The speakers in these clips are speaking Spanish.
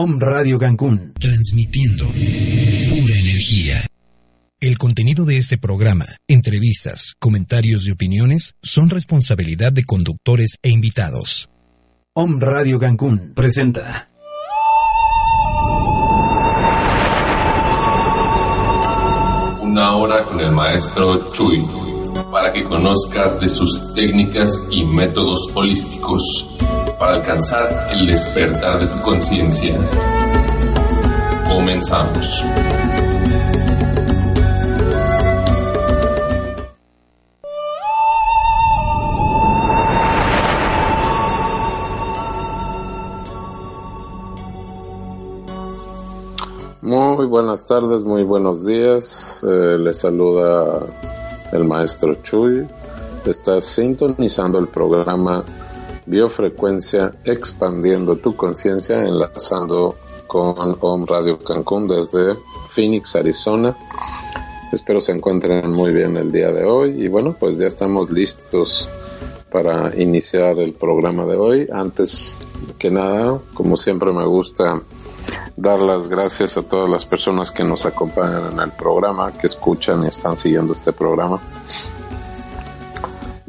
Om Radio Cancún, transmitiendo pura energía. El contenido de este programa, entrevistas, comentarios y opiniones son responsabilidad de conductores e invitados. Om Radio Cancún presenta. Una hora con el maestro Chuy para que conozcas de sus técnicas y métodos holísticos para alcanzar el despertar de tu conciencia. Comenzamos. Muy buenas tardes, muy buenos días. Eh, les saluda el maestro Chuy. Está sintonizando el programa Biofrecuencia Expandiendo tu Conciencia, enlazando con Home Radio Cancún desde Phoenix, Arizona. Espero se encuentren muy bien el día de hoy y bueno, pues ya estamos listos para iniciar el programa de hoy. Antes que nada, como siempre me gusta dar las gracias a todas las personas que nos acompañan en el programa, que escuchan y están siguiendo este programa.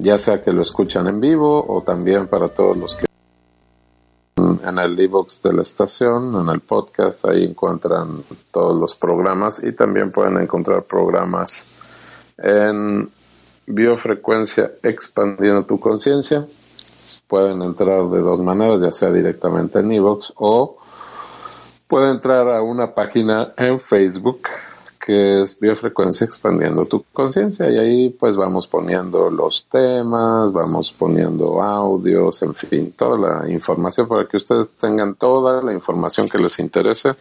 Ya sea que lo escuchan en vivo o también para todos los que en el e-box de la estación, en el podcast, ahí encuentran todos los programas y también pueden encontrar programas en biofrecuencia expandiendo tu conciencia. Pueden entrar de dos maneras, ya sea directamente en e-box o puede entrar a una página en Facebook que es Biofrecuencia Expandiendo tu Conciencia y ahí pues vamos poniendo los temas, vamos poniendo audios, en fin, toda la información para que ustedes tengan toda la información que les interese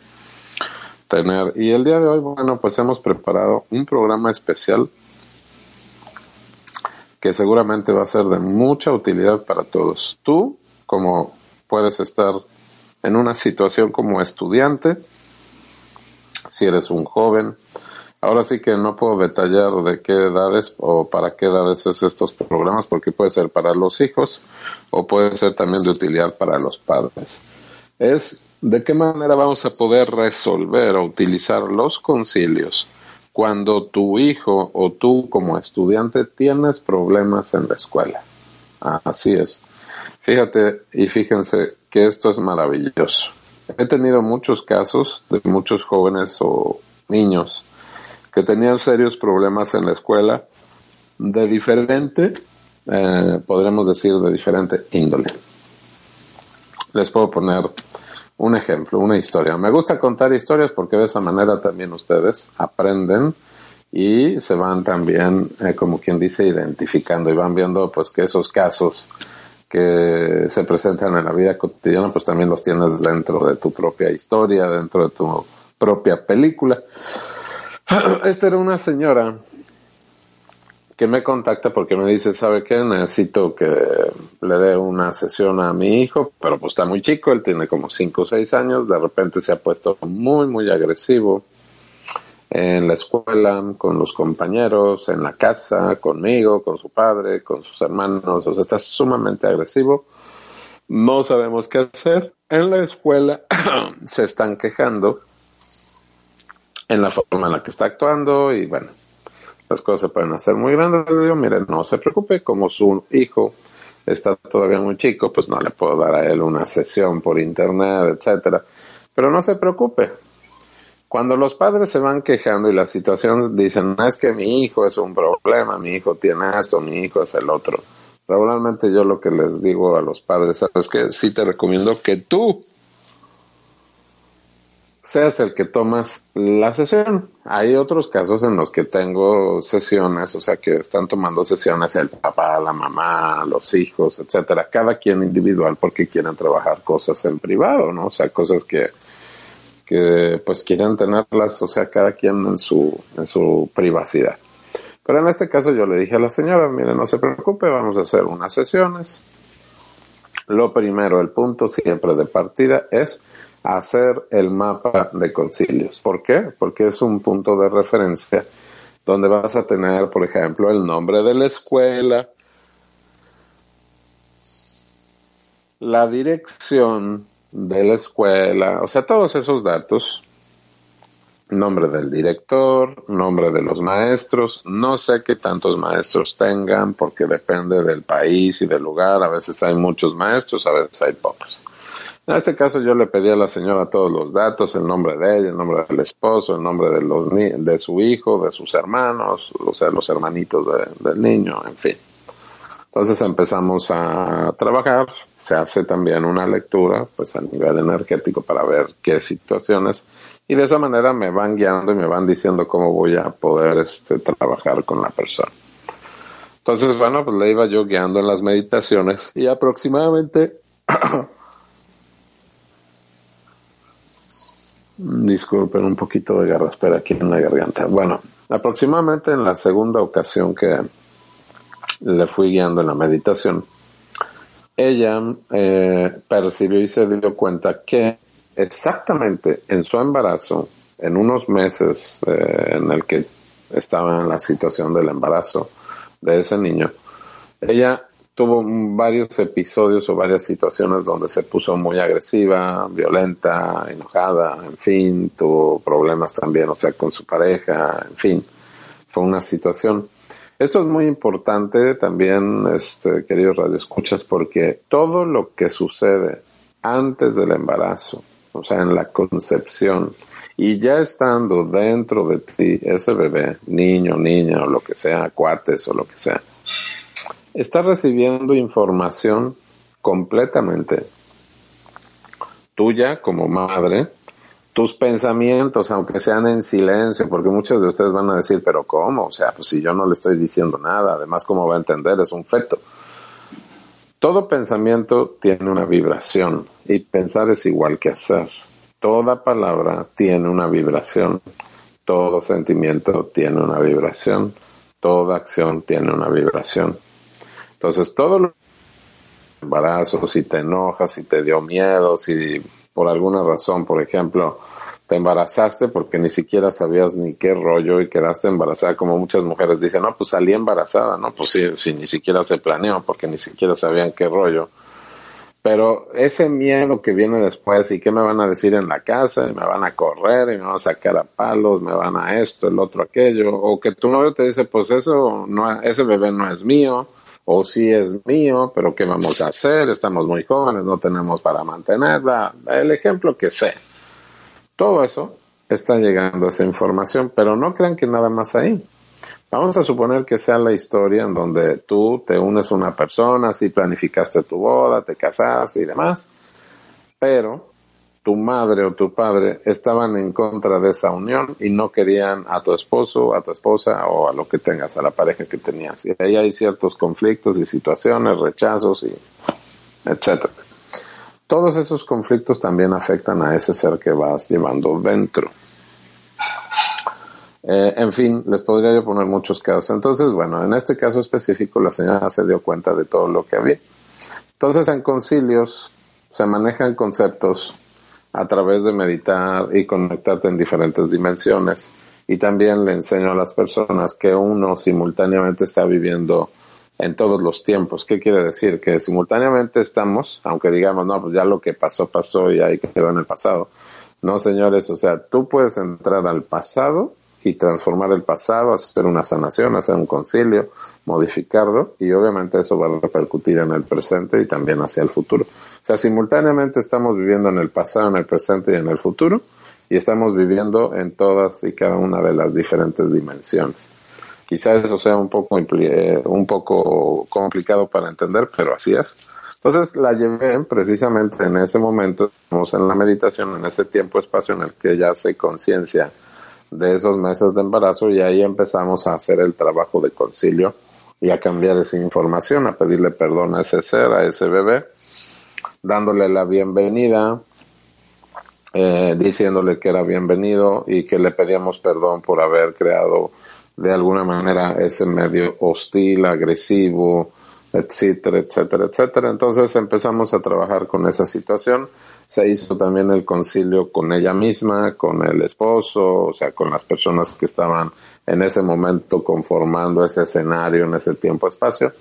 tener. Y el día de hoy, bueno, pues hemos preparado un programa especial que seguramente va a ser de mucha utilidad para todos. Tú, como puedes estar en una situación como estudiante, si eres un joven. Ahora sí que no puedo detallar de qué edades o para qué edades es estos programas, porque puede ser para los hijos o puede ser también de utilidad para los padres. Es de qué manera vamos a poder resolver o utilizar los concilios cuando tu hijo o tú como estudiante tienes problemas en la escuela. Así es. Fíjate y fíjense que esto es maravilloso. He tenido muchos casos de muchos jóvenes o niños que tenían serios problemas en la escuela de diferente, eh, podremos decir, de diferente índole. Les puedo poner un ejemplo, una historia. Me gusta contar historias porque de esa manera también ustedes aprenden y se van también, eh, como quien dice, identificando y van viendo pues que esos casos que se presentan en la vida cotidiana, pues también los tienes dentro de tu propia historia, dentro de tu propia película. Esta era una señora que me contacta porque me dice, ¿sabe qué? Necesito que le dé una sesión a mi hijo, pero pues está muy chico, él tiene como 5 o 6 años, de repente se ha puesto muy, muy agresivo en la escuela, con los compañeros, en la casa, conmigo, con su padre, con sus hermanos, o sea, está sumamente agresivo. No sabemos qué hacer. En la escuela se están quejando en la forma en la que está actuando y bueno, las cosas se pueden hacer muy grandes. Le digo, mire, no se preocupe, como su hijo está todavía muy chico, pues no le puedo dar a él una sesión por internet, etcétera. Pero no se preocupe, cuando los padres se van quejando y la situación dicen, es que mi hijo es un problema, mi hijo tiene esto, mi hijo es el otro. Regularmente yo lo que les digo a los padres es que sí te recomiendo que tú seas el que tomas la sesión. Hay otros casos en los que tengo sesiones, o sea, que están tomando sesiones el papá, la mamá, los hijos, etcétera, cada quien individual porque quieren trabajar cosas en privado, ¿no? O sea, cosas que que pues quieren tenerlas, o sea, cada quien en su, en su privacidad. Pero en este caso yo le dije a la señora, mire, no se preocupe, vamos a hacer unas sesiones. Lo primero, el punto siempre de partida es hacer el mapa de concilios. ¿Por qué? Porque es un punto de referencia donde vas a tener, por ejemplo, el nombre de la escuela, la dirección de la escuela, o sea, todos esos datos, nombre del director, nombre de los maestros, no sé qué tantos maestros tengan porque depende del país y del lugar, a veces hay muchos maestros, a veces hay pocos. En este caso yo le pedí a la señora todos los datos, el nombre de ella, el nombre del esposo, el nombre de, los de su hijo, de sus hermanos, o sea, los hermanitos del niño, en fin. Entonces empezamos a trabajar, se hace también una lectura, pues a nivel energético para ver qué situaciones y de esa manera me van guiando y me van diciendo cómo voy a poder este, trabajar con la persona. Entonces, bueno, pues le iba yo guiando en las meditaciones y aproximadamente Disculpen un poquito de espera aquí en la garganta. Bueno, aproximadamente en la segunda ocasión que le fui guiando en la meditación, ella eh, percibió y se dio cuenta que exactamente en su embarazo, en unos meses eh, en el que estaba en la situación del embarazo de ese niño, ella tuvo varios episodios o varias situaciones donde se puso muy agresiva, violenta, enojada, en fin, tuvo problemas también, o sea, con su pareja, en fin, fue una situación. Esto es muy importante también, este, queridos radioescuchas, porque todo lo que sucede antes del embarazo, o sea, en la concepción, y ya estando dentro de ti ese bebé, niño, niña, o lo que sea, cuates o lo que sea, está recibiendo información completamente tuya como madre, tus pensamientos, aunque sean en silencio, porque muchos de ustedes van a decir, pero ¿cómo? O sea, pues si yo no le estoy diciendo nada, además, ¿cómo va a entender? Es un feto. Todo pensamiento tiene una vibración y pensar es igual que hacer. Toda palabra tiene una vibración, todo sentimiento tiene una vibración, toda acción tiene una vibración. Entonces, todo lo embarazo, si te enojas, si te dio miedo, si por alguna razón, por ejemplo, te embarazaste porque ni siquiera sabías ni qué rollo y quedaste embarazada, como muchas mujeres dicen, no, pues salí embarazada, no, pues sí, sí, ni siquiera se planeó porque ni siquiera sabían qué rollo. Pero ese miedo que viene después y qué me van a decir en la casa, y me van a correr y me van a sacar a palos, me van a esto, el otro, aquello, o que tu novio te dice, pues eso, no, ese bebé no es mío, o si es mío, pero ¿qué vamos a hacer? Estamos muy jóvenes, no tenemos para mantenerla, el ejemplo que sé. Todo eso está llegando a esa información, pero no crean que nada más ahí. Vamos a suponer que sea la historia en donde tú te unes a una persona, si planificaste tu boda, te casaste y demás, pero tu madre o tu padre estaban en contra de esa unión y no querían a tu esposo, a tu esposa o a lo que tengas, a la pareja que tenías. Y ahí hay ciertos conflictos y situaciones, rechazos y etcétera. Todos esos conflictos también afectan a ese ser que vas llevando dentro. Eh, en fin, les podría yo poner muchos casos. Entonces, bueno, en este caso específico la señora se dio cuenta de todo lo que había. Entonces, en concilios se manejan conceptos a través de meditar y conectarte en diferentes dimensiones. Y también le enseño a las personas que uno simultáneamente está viviendo en todos los tiempos. ¿Qué quiere decir? Que simultáneamente estamos, aunque digamos, no, pues ya lo que pasó, pasó y ahí quedó en el pasado. No, señores, o sea, tú puedes entrar al pasado y transformar el pasado, hacer una sanación, hacer un concilio, modificarlo y obviamente eso va a repercutir en el presente y también hacia el futuro. O sea, simultáneamente estamos viviendo en el pasado, en el presente y en el futuro y estamos viviendo en todas y cada una de las diferentes dimensiones. Quizás eso sea un poco, eh, un poco complicado para entender, pero así es. Entonces la llevé precisamente en ese momento, estamos en la meditación, en ese tiempo-espacio en el que ya se conciencia de esos meses de embarazo y ahí empezamos a hacer el trabajo de concilio y a cambiar esa información, a pedirle perdón a ese ser, a ese bebé, dándole la bienvenida eh, diciéndole que era bienvenido y que le pedíamos perdón por haber creado de alguna manera ese medio hostil, agresivo, etcétera, etcétera, etcétera. Entonces empezamos a trabajar con esa situación. Se hizo también el concilio con ella misma, con el esposo, o sea, con las personas que estaban en ese momento conformando ese escenario en ese tiempo-espacio.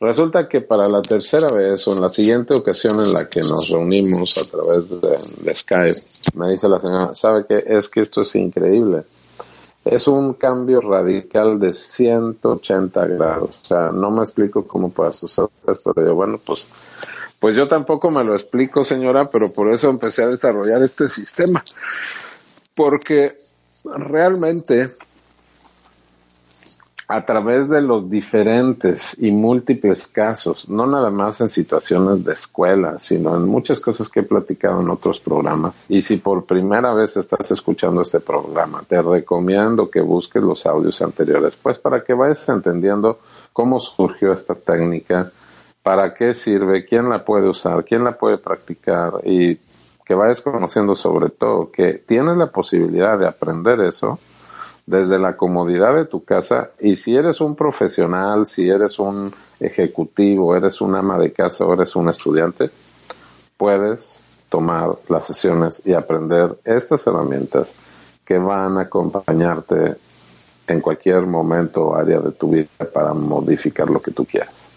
Resulta que para la tercera vez o en la siguiente ocasión en la que nos reunimos a través de, Skype, me dice la señora, ¿sabe qué? Es que esto es increíble. Es un cambio radical de 180 grados. O sea, no me explico cómo puede suceder esto. Le digo, bueno, pues, pues yo tampoco me lo explico, señora, pero por eso empecé a desarrollar este sistema. Porque realmente a través de los diferentes y múltiples casos, no nada más en situaciones de escuela, sino en muchas cosas que he platicado en otros programas. Y si por primera vez estás escuchando este programa, te recomiendo que busques los audios anteriores, pues para que vayas entendiendo cómo surgió esta técnica, para qué sirve, quién la puede usar, quién la puede practicar y que vayas conociendo sobre todo que tienes la posibilidad de aprender eso desde la comodidad de tu casa y si eres un profesional, si eres un ejecutivo, eres un ama de casa o eres un estudiante, puedes tomar las sesiones y aprender estas herramientas que van a acompañarte en cualquier momento o área de tu vida para modificar lo que tú quieras.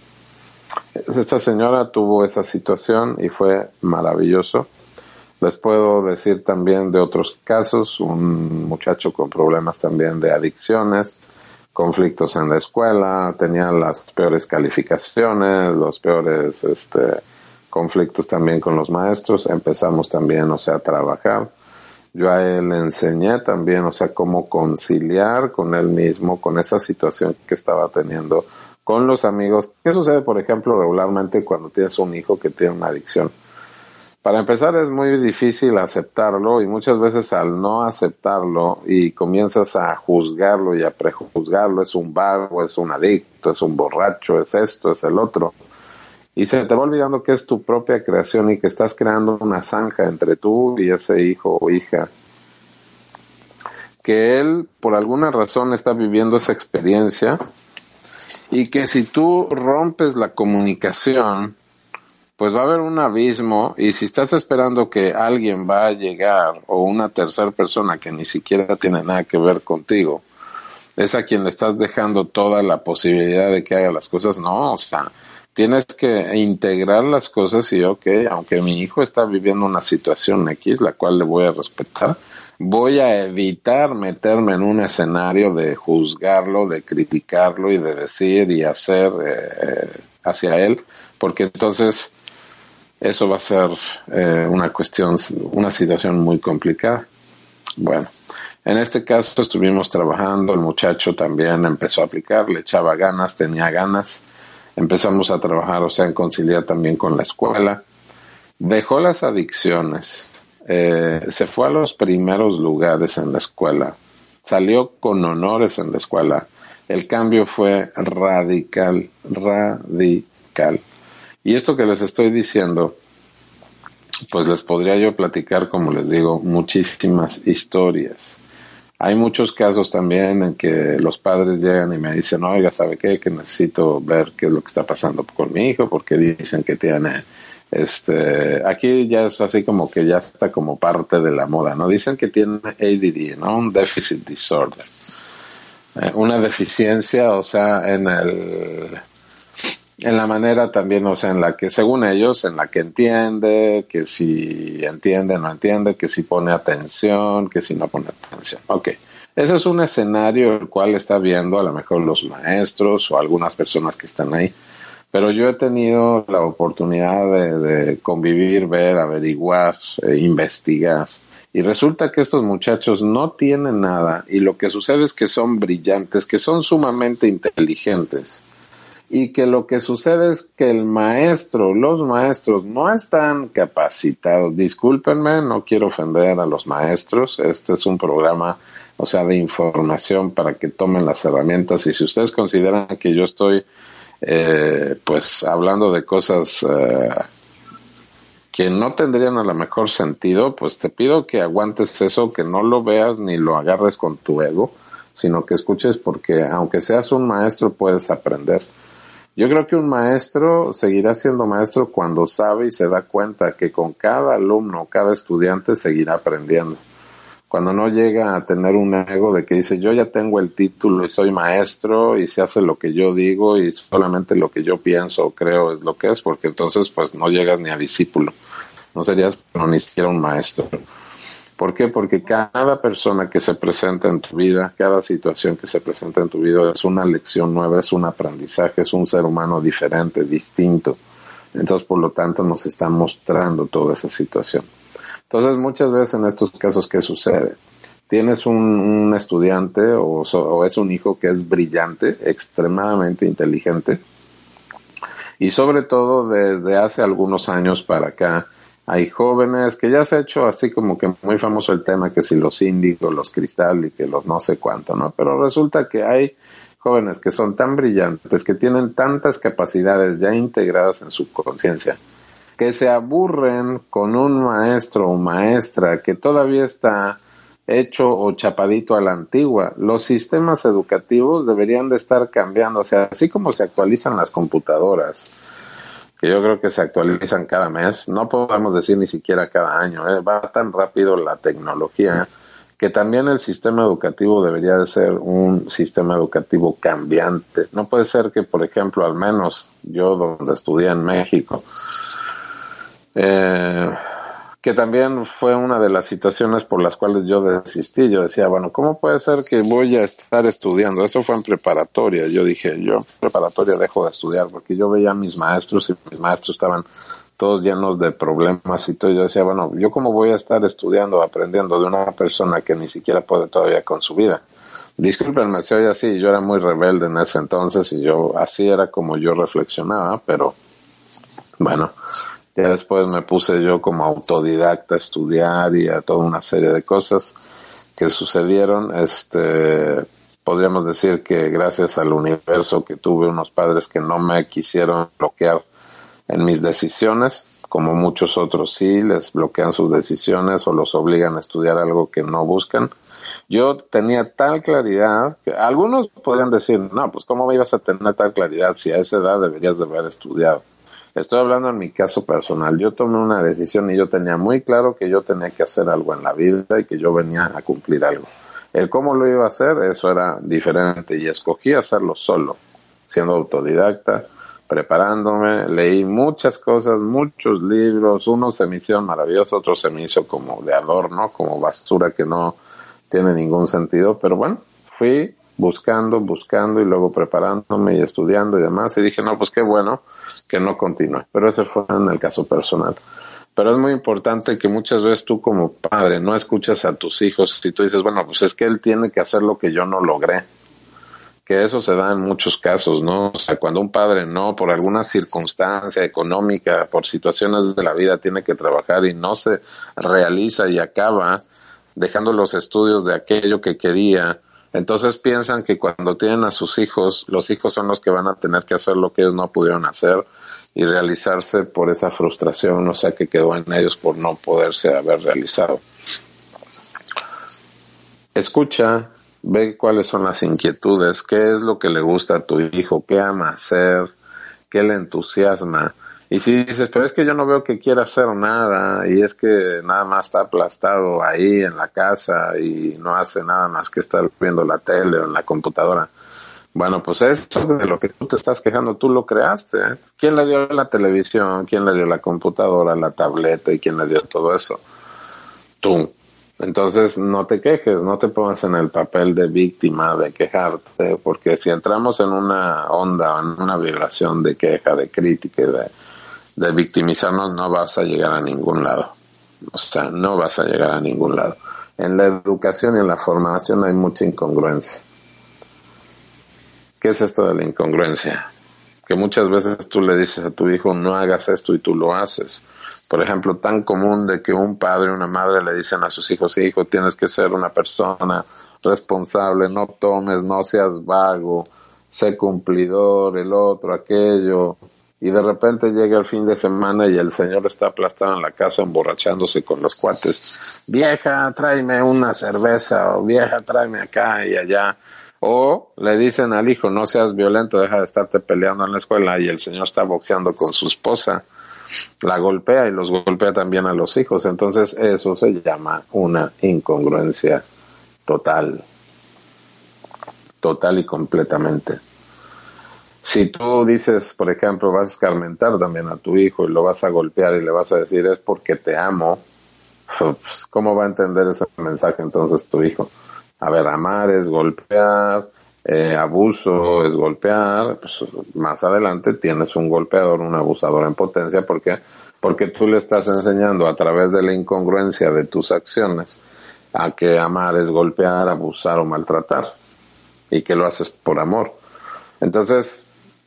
Esta señora tuvo esa situación y fue maravilloso les puedo decir también de otros casos, un muchacho con problemas también de adicciones, conflictos en la escuela, tenía las peores calificaciones, los peores este, conflictos también con los maestros, empezamos también, o sea, a trabajar. Yo a él le enseñé también, o sea, cómo conciliar con él mismo, con esa situación que estaba teniendo con los amigos. ¿Qué sucede, por ejemplo, regularmente cuando tienes un hijo que tiene una adicción? Para empezar es muy difícil aceptarlo y muchas veces al no aceptarlo y comienzas a juzgarlo y a prejuzgarlo, es un vago, es un adicto, es un borracho, es esto, es el otro. Y se te va olvidando que es tu propia creación y que estás creando una zanja entre tú y ese hijo o hija. Que él por alguna razón está viviendo esa experiencia y que si tú rompes la comunicación, pues va a haber un abismo y si estás esperando que alguien va a llegar o una tercera persona que ni siquiera tiene nada que ver contigo, es a quien le estás dejando toda la posibilidad de que haga las cosas, no, o sea, tienes que integrar las cosas y, ok, aunque mi hijo está viviendo una situación X, la cual le voy a respetar, voy a evitar meterme en un escenario de juzgarlo, de criticarlo y de decir y hacer eh, hacia él, porque entonces eso va a ser eh, una cuestión, una situación muy complicada. Bueno, en este caso estuvimos trabajando, el muchacho también empezó a aplicar, le echaba ganas, tenía ganas, empezamos a trabajar, o sea, en conciliar también con la escuela, dejó las adicciones, eh, se fue a los primeros lugares en la escuela, salió con honores en la escuela, el cambio fue radical, radical. Y esto que les estoy diciendo, pues les podría yo platicar, como les digo, muchísimas historias. Hay muchos casos también en que los padres llegan y me dicen, oiga, ¿sabe qué? Que necesito ver qué es lo que está pasando con mi hijo, porque dicen que tiene, este, aquí ya es así como que ya está como parte de la moda, ¿no? Dicen que tiene ADD, ¿no? Un deficit disorder. Eh, una deficiencia, o sea, en el en la manera también, o sea, en la que, según ellos, en la que entiende, que si entiende, no entiende, que si pone atención, que si no pone atención. Ok. Ese es un escenario el cual está viendo a lo mejor los maestros o algunas personas que están ahí. Pero yo he tenido la oportunidad de, convivir, ver, averiguar, e investigar. Y resulta que estos muchachos no tienen nada y lo que sucede es que son brillantes, que son sumamente inteligentes y que lo que sucede es que el maestro, los maestros no están capacitados. Discúlpenme, no quiero ofender a los maestros. Este es un programa, o sea, de información para que tomen las herramientas y si ustedes consideran que yo estoy, eh, pues, hablando de cosas, eh, que no tendrían a lo mejor sentido, pues te pido que aguantes eso, que no lo veas ni lo agarres con tu ego, sino que escuches porque aunque seas un maestro puedes aprender. Yo creo que un maestro seguirá siendo maestro cuando sabe y se da cuenta que con cada alumno, cada estudiante seguirá aprendiendo. Cuando no llega a tener un ego de que dice yo ya tengo el título y soy maestro y se hace lo que yo digo y solamente lo que yo pienso o creo es lo que es, porque entonces pues no llegas ni a discípulo, no serías ni siquiera un maestro. ¿Por qué? Porque cada persona que se presenta en tu vida, cada situación que se presenta en tu vida es una lección nueva, es un aprendizaje, es un ser humano diferente, distinto. Entonces, por lo tanto, nos está mostrando toda esa situación. Entonces, muchas veces en estos casos, ¿qué sucede? Tienes un, estudiante o, o es un hijo que es brillante, extremadamente inteligente, y sobre todo desde hace algunos años para acá, hay jóvenes que ya se ha hecho así como que muy famoso el tema que si los índigos, los cristal y que los no sé cuánto, ¿no? Pero resulta que hay jóvenes que son tan brillantes, que tienen tantas capacidades ya integradas en su conciencia, que se aburren con un maestro o maestra que todavía está hecho o chapadito a la antigua. Los sistemas educativos deberían de estar cambiando, o sea, así como se actualizan las computadoras, que yo creo que se actualizan cada mes, no podemos decir ni siquiera cada año, ¿eh? va tan rápido la tecnología que también el sistema educativo debería de ser un sistema educativo cambiante. No puede ser que, por ejemplo, al menos yo donde estudié en México, eh, que también fue una de las situaciones por las cuales yo desistí. Yo decía, bueno, ¿cómo puede ser que voy a estar estudiando? Eso fue en preparatoria. Yo dije, yo en preparatoria dejo de estudiar porque yo veía a mis maestros y mis maestros estaban todos llenos de problemas y todo. Yo decía, bueno, ¿yo cómo voy a estar estudiando, aprendiendo de una persona que ni siquiera puede todavía con su vida? Disculpenme, se oye así, yo era muy rebelde en ese entonces y yo así era como yo reflexionaba, pero bueno, ya después me puse yo como autodidacta a estudiar y a toda una serie de cosas que sucedieron. Este, podríamos decir que gracias al universo que tuve unos padres que no me quisieron bloquear en mis decisiones, como muchos otros sí, les bloquean sus decisiones o los obligan a estudiar algo que no buscan. Yo tenía tal claridad que algunos podrían decir, no, pues cómo ibas a tener tal claridad si a esa edad deberías de haber estudiado. Estoy hablando en mi caso personal. Yo tomé una decisión y yo tenía muy claro que yo tenía que hacer algo en la vida y que yo venía a cumplir algo. El cómo lo iba a hacer, eso era diferente y escogí hacerlo solo, siendo autodidacta, preparándome, leí muchas cosas, muchos libros, unos se me hicieron maravillosos, otros se me hizo como de adorno, como basura que no tiene ningún sentido, pero bueno, fui buscando, buscando y luego preparándome y estudiando y demás. Y dije, no, pues qué bueno que no continúe. Pero ese fue en el caso personal. Pero es muy importante que muchas veces tú como padre no escuchas a tus hijos y tú dices, bueno, pues es que él tiene que hacer lo que yo no logré. Que eso se da en muchos casos, ¿no? O sea, cuando un padre no, por alguna circunstancia económica, por situaciones de la vida, tiene que trabajar y no se realiza y acaba dejando los estudios de aquello que quería, entonces piensan que cuando tienen a sus hijos, los hijos son los que van a tener que hacer lo que ellos no pudieron hacer y realizarse por esa frustración, o sea, que quedó en ellos por no poderse haber realizado. Escucha, ve cuáles son las inquietudes, qué es lo que le gusta a tu hijo, qué ama hacer, qué le entusiasma y si dices, pero es que yo no veo que quiera hacer nada y es que nada más está aplastado ahí en la casa y no hace nada más que estar viendo la tele o en la computadora. Bueno, pues eso de lo que tú te estás quejando, tú lo creaste. ¿eh? ¿Quién le dio la televisión? ¿Quién le dio la computadora, la tableta y quién le dio todo eso? Tú. Entonces no te quejes, no te pongas en el papel de víctima, de quejarte, porque si entramos en una onda, en una vibración de queja, de crítica, de, de victimizarnos no vas a llegar a ningún lado. O sea, no vas a llegar a ningún lado. En la educación y en la formación hay mucha incongruencia. ¿Qué es esto de la incongruencia? Que muchas veces tú le dices a tu hijo no hagas esto y tú lo haces. Por ejemplo, tan común de que un padre o una madre le dicen a sus hijos, hijo, tienes que ser una persona responsable, no tomes, no seas vago, sé cumplidor, el otro, aquello, y de repente llega el fin de semana y el señor está aplastado en la casa emborrachándose con los cuates. Vieja, tráeme una cerveza o vieja, tráeme acá y allá. O le dicen al hijo, no seas violento, deja de estarte peleando en la escuela y el señor está boxeando con su esposa. La golpea y los golpea también a los hijos. Entonces eso se llama una incongruencia total. Total y completamente. Si tú dices, por ejemplo, vas a escarmentar también a tu hijo y lo vas a golpear y le vas a decir es porque te amo, pues, ¿cómo va a entender ese mensaje entonces tu hijo? A ver, amar es golpear, eh, abuso es golpear, pues más adelante tienes un golpeador, un abusador en potencia, porque porque tú le estás enseñando a través de la incongruencia de tus acciones a que amar es golpear, abusar o maltratar y que lo haces por amor. Entonces,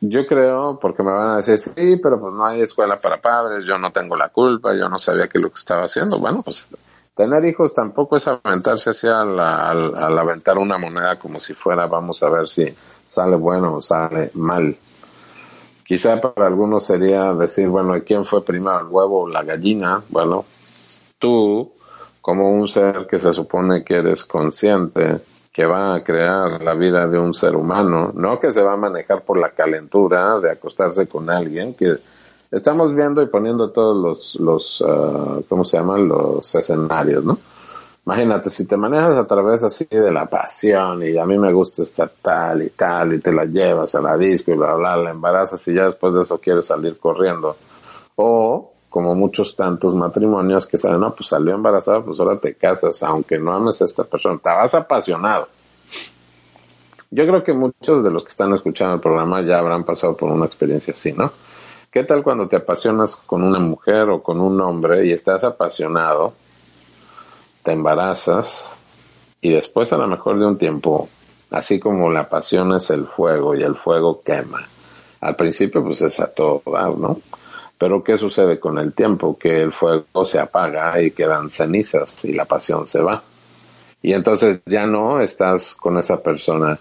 yo creo, porque me van a decir, sí, pero pues no hay escuela para padres, yo no tengo la culpa, yo no sabía qué es lo que estaba haciendo. Bueno, pues tener hijos tampoco es aventarse hacia al, al, aventar una moneda como si fuera, vamos a ver si sale bueno o sale mal. Quizá para algunos sería decir, bueno, ¿quién fue primero, el huevo o la gallina? Bueno, tú, como un ser que se supone que eres consciente, que va a crear la vida de un ser humano, no que se va a manejar por la calentura de acostarse con alguien, que estamos viendo y poniendo todos los, los uh, ¿cómo se llaman? Los escenarios, ¿no? Imagínate, si te manejas a través así de la pasión y a mí me gusta esta tal y tal y te la llevas a la disco y bla, bla, la embarazas y ya después de eso quieres salir corriendo. O como muchos tantos matrimonios que saben, no, pues salió embarazada, pues ahora te casas, aunque no ames a esta persona, te vas apasionado. Yo creo que muchos de los que están escuchando el programa ya habrán pasado por una experiencia así, ¿no? ¿Qué tal cuando te apasionas con una mujer o con un hombre y estás apasionado, te embarazas y después a lo mejor de un tiempo, así como la pasión es el fuego y el fuego quema, al principio pues es a todo dar, ¿no? Pero ¿qué sucede con el tiempo? Que el fuego se apaga y quedan cenizas y la pasión se va. Y entonces ya no estás con esa persona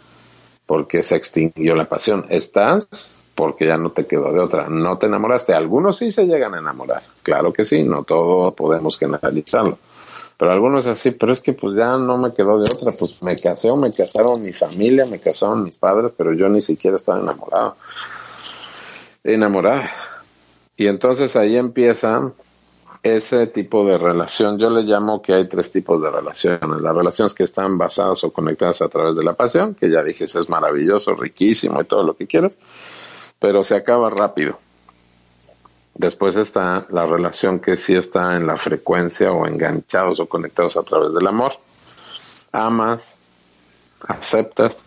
porque se extinguió la pasión. Estás porque ya no te quedó de otra. No te enamoraste. Algunos sí se llegan a enamorar. Claro que sí, no todo podemos generalizarlo. Pero algunos así, pero es que pues ya no me quedó de otra. Pues me casé o me casaron mi familia, me casaron mis padres, pero yo ni siquiera estaba enamorado. Enamorada y entonces ahí empieza ese tipo de relación. Yo le llamo que hay tres tipos de relaciones. Las relaciones que están basadas o conectadas a través de la pasión, que ya dije, es maravilloso, riquísimo y todo lo que quieras, pero se acaba rápido. Después está la relación que sí está en la frecuencia o enganchados o conectados a través del amor. Amas, aceptas,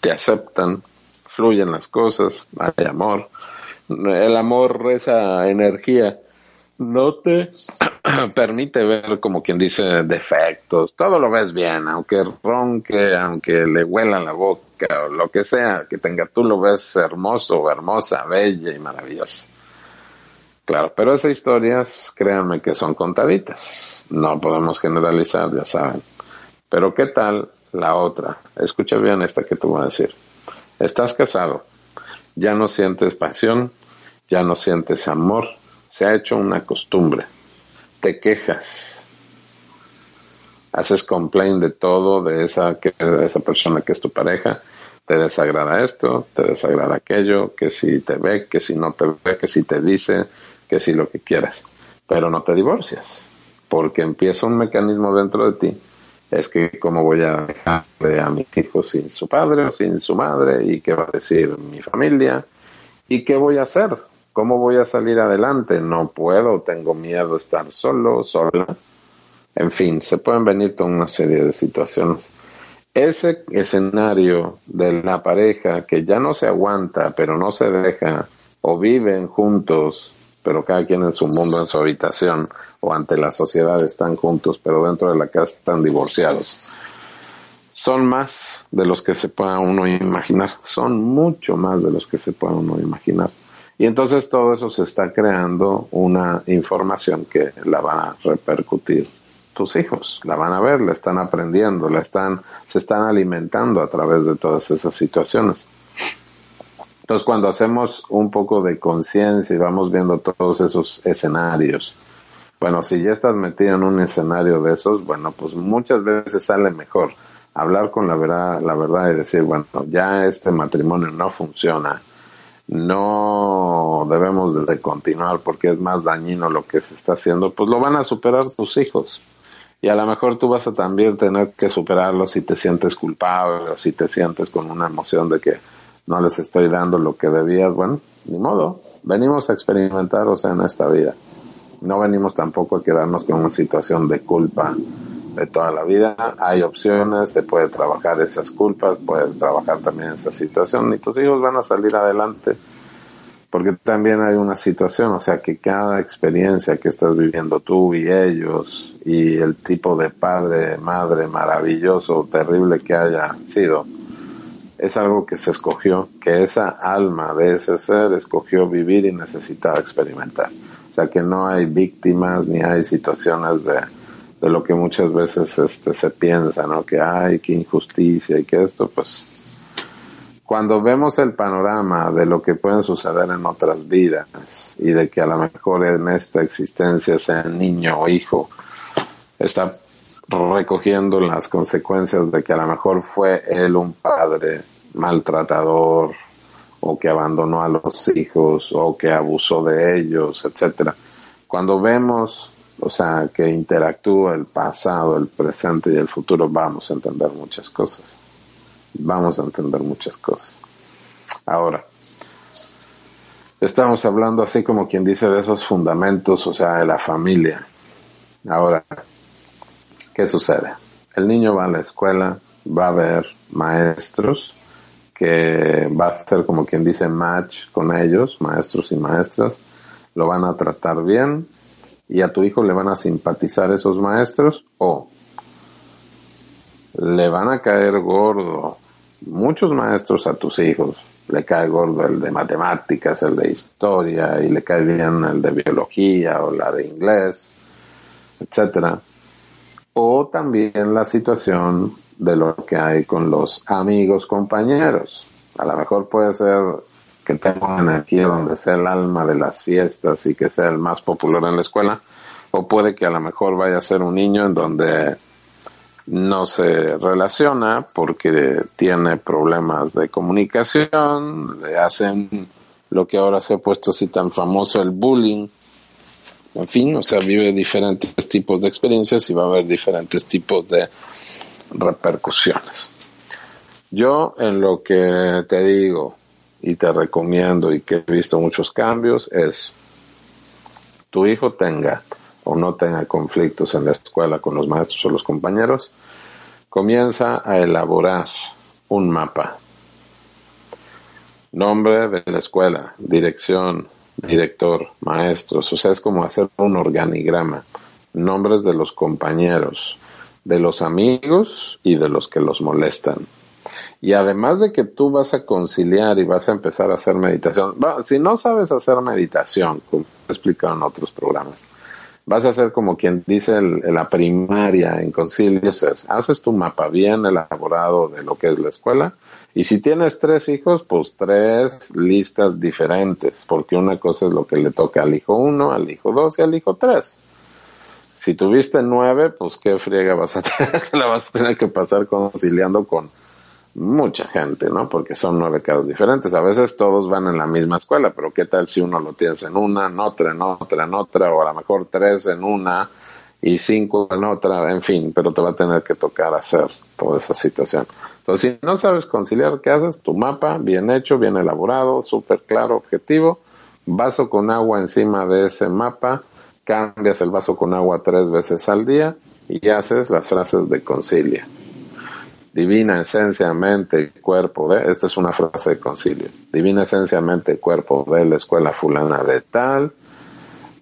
te aceptan, fluyen las cosas, hay amor el amor, esa energía, no te permite ver como quien dice defectos, todo lo ves bien, aunque ronque, aunque le huela la boca o lo que sea que tenga, tú lo ves hermoso, hermosa, bella y maravillosa. Claro, pero esas historias, créanme que son contaditas, no podemos generalizar, ya saben. Pero ¿qué tal la otra? Escucha bien esta que te voy a decir. Estás casado, ya no sientes pasión, ya no sientes amor, se ha hecho una costumbre, te quejas, haces complaint de todo, de esa, que, de esa persona que es tu pareja, te desagrada esto, te desagrada aquello, que si te ve, que si no te ve, que si te dice, que si lo que quieras, pero no te divorcias, porque empieza un mecanismo dentro de ti. Es que cómo voy a dejar a mis hijos sin su padre o sin su madre y qué va a decir mi familia y qué voy a hacer ¿Cómo voy a salir adelante? No puedo, tengo miedo de estar solo, sola. En fin, se pueden venir toda una serie de situaciones. Ese escenario de la pareja que ya no se aguanta, pero no se deja, o viven juntos, pero cada quien en su mundo, en su habitación, o ante la sociedad están juntos, pero dentro de la casa están divorciados. Son más de los que se pueda uno imaginar, son mucho más de los que se pueda uno imaginar. Y entonces todo eso se está creando una información que la van a repercutir tus hijos, la van a ver, la están aprendiendo, la están, se están alimentando a través de todas esas situaciones. Entonces, cuando hacemos un poco de conciencia y vamos viendo todos esos escenarios, bueno, si ya estás metido en un escenario de esos, bueno, pues muchas veces sale mejor hablar con la verdad, la verdad y decir, bueno, ya este matrimonio no funciona, no debemos de continuar porque es más dañino lo que se está haciendo, pues lo van a superar tus hijos. Y a lo mejor tú vas a también tener que superarlo si te sientes culpable o si te sientes con una emoción de que no les estoy dando lo que debías. Bueno, ni modo. Venimos a experimentar, o sea, en esta vida. No venimos tampoco a quedarnos con una situación de culpa de toda la vida. Hay opciones, se puede trabajar esas culpas, puede trabajar también esa situación y tus hijos van a salir adelante porque también hay una situación, o sea, que cada experiencia que estás viviendo tú y ellos y el tipo de padre, madre maravilloso, terrible que haya sido, es algo que se escogió, que esa alma de ese ser escogió vivir y necesitaba experimentar. O sea, que no hay víctimas ni hay situaciones de, de lo que muchas veces este, se piensa, ¿no? Que hay, que injusticia y que esto, pues cuando vemos el panorama de lo que puede suceder en otras vidas y de que a lo mejor en esta existencia sea niño o hijo, está recogiendo las consecuencias de que a lo mejor fue él un padre maltratador o que abandonó a los hijos o que abusó de ellos, etcétera. Cuando vemos, o sea, que interactúa el pasado, el presente y el futuro, vamos a entender muchas cosas vamos a entender muchas cosas. Ahora, estamos hablando así como quien dice de esos fundamentos, o sea, de la familia. Ahora, ¿qué sucede? El niño va a la escuela, va a ver maestros, que va a ser como quien dice match con ellos, maestros y maestras, lo van a tratar bien y a tu hijo le van a simpatizar esos maestros o le van a caer gordo muchos maestros a tus hijos. Le cae gordo el de matemáticas, el de historia, y le cae bien el de biología o la de inglés, etcétera. O también la situación de lo que hay con los amigos compañeros. A lo mejor puede ser que tenga una energía donde sea el alma de las fiestas y que sea el más popular en la escuela, o puede que a lo mejor vaya a ser un niño en donde no se relaciona porque tiene problemas de comunicación, le hacen lo que ahora se ha puesto así tan famoso, el bullying. En fin, o sea, vive diferentes tipos de experiencias y va a haber diferentes tipos de repercusiones. Yo en lo que te digo y te recomiendo y que he visto muchos cambios es tu hijo tenga o no tenga conflictos en la escuela con los maestros o los compañeros, comienza a elaborar un mapa. Nombre de la escuela, dirección, director, maestros, o sea, es como hacer un organigrama. Nombres de los compañeros, de los amigos y de los que los molestan. Y además de que tú vas a conciliar y vas a empezar a hacer meditación, si no sabes hacer meditación, como he explicado en otros programas, vas a hacer como quien dice en la primaria en concilios, haces tu mapa bien elaborado de lo que es la escuela y si tienes tres hijos, pues tres listas diferentes, porque una cosa es lo que le toca al hijo uno, al hijo dos y al hijo tres. Si tuviste nueve, pues qué friega vas a tener, la vas a tener que pasar conciliando con mucha gente, ¿no? Porque son nueve casos diferentes. A veces todos van en la misma escuela, pero ¿qué tal si uno lo tienes en una, en otra, en otra, en otra, o a lo mejor tres en una y cinco en otra, en fin, pero te va a tener que tocar hacer toda esa situación. Entonces, si no sabes conciliar, ¿qué haces? Tu mapa, bien hecho, bien elaborado, súper claro, objetivo, vaso con agua encima de ese mapa, cambias el vaso con agua tres veces al día y haces las frases de concilia divina esencia, mente y cuerpo de, esta es una frase de concilio, divina esencia, mente y cuerpo de la escuela fulana de tal,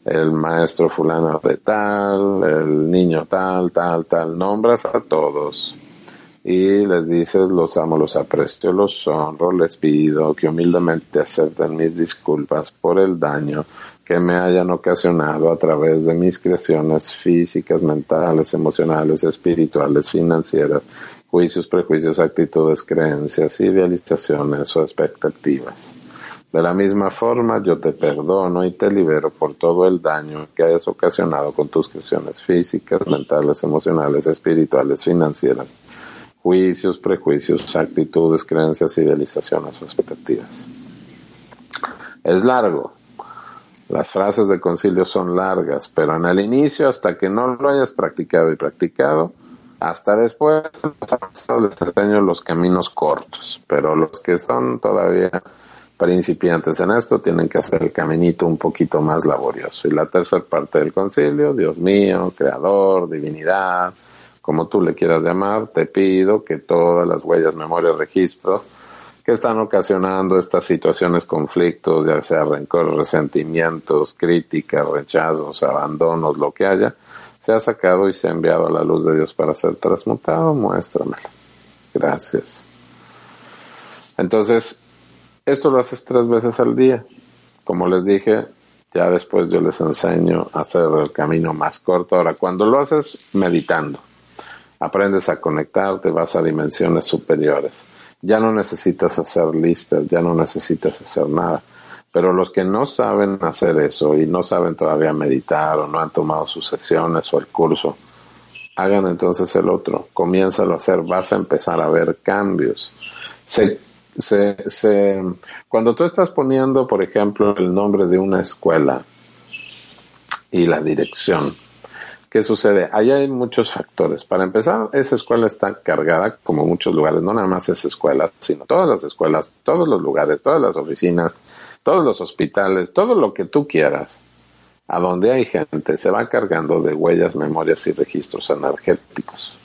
el maestro fulano de tal, el niño tal, tal, tal, nombras a todos. Y les dices los amo, los aprecio, los honro, les pido que humildemente acepten mis disculpas por el daño que me hayan ocasionado a través de mis creaciones físicas, mentales, emocionales, espirituales, financieras juicios, prejuicios, actitudes, creencias, idealizaciones o expectativas. De la misma forma, yo te perdono y te libero por todo el daño que hayas ocasionado con tus cuestiones físicas, mentales, emocionales, espirituales, financieras, juicios, prejuicios, actitudes, creencias, idealizaciones o expectativas. Es largo. Las frases de concilio son largas, pero en el inicio, hasta que no lo hayas practicado y practicado, hasta después les enseño los caminos cortos, pero los que son todavía principiantes en esto tienen que hacer el caminito un poquito más laborioso. Y la tercera parte del concilio, Dios mío, creador, divinidad, como tú le quieras llamar, te pido que todas las huellas, memorias, registros que están ocasionando estas situaciones, conflictos, ya sea rencor, resentimientos, críticas, rechazos, abandonos, lo que haya, se ha sacado y se ha enviado a la luz de Dios para ser transmutado, muéstramelo. Gracias. Entonces, esto lo haces tres veces al día. Como les dije, ya después yo les enseño a hacer el camino más corto. Ahora, cuando lo haces meditando, aprendes a conectarte, vas a dimensiones superiores. Ya no necesitas hacer listas, ya no necesitas hacer nada. Pero los que no saben hacer eso y no saben todavía meditar o no han tomado sus sesiones o el curso, hagan entonces el otro. Comiénzalo a hacer, vas a empezar a ver cambios. Se se, cuando tú estás poniendo, por ejemplo, el nombre de una escuela y la dirección, ¿qué sucede? Ahí hay muchos factores. Para empezar, esa escuela está cargada, como muchos lugares, no nada más esa escuela, sino todas las escuelas, todos los lugares, todas las oficinas, todos los hospitales, todo lo que tú quieras, a donde hay gente, se va cargando de huellas, memorias y registros energéticos.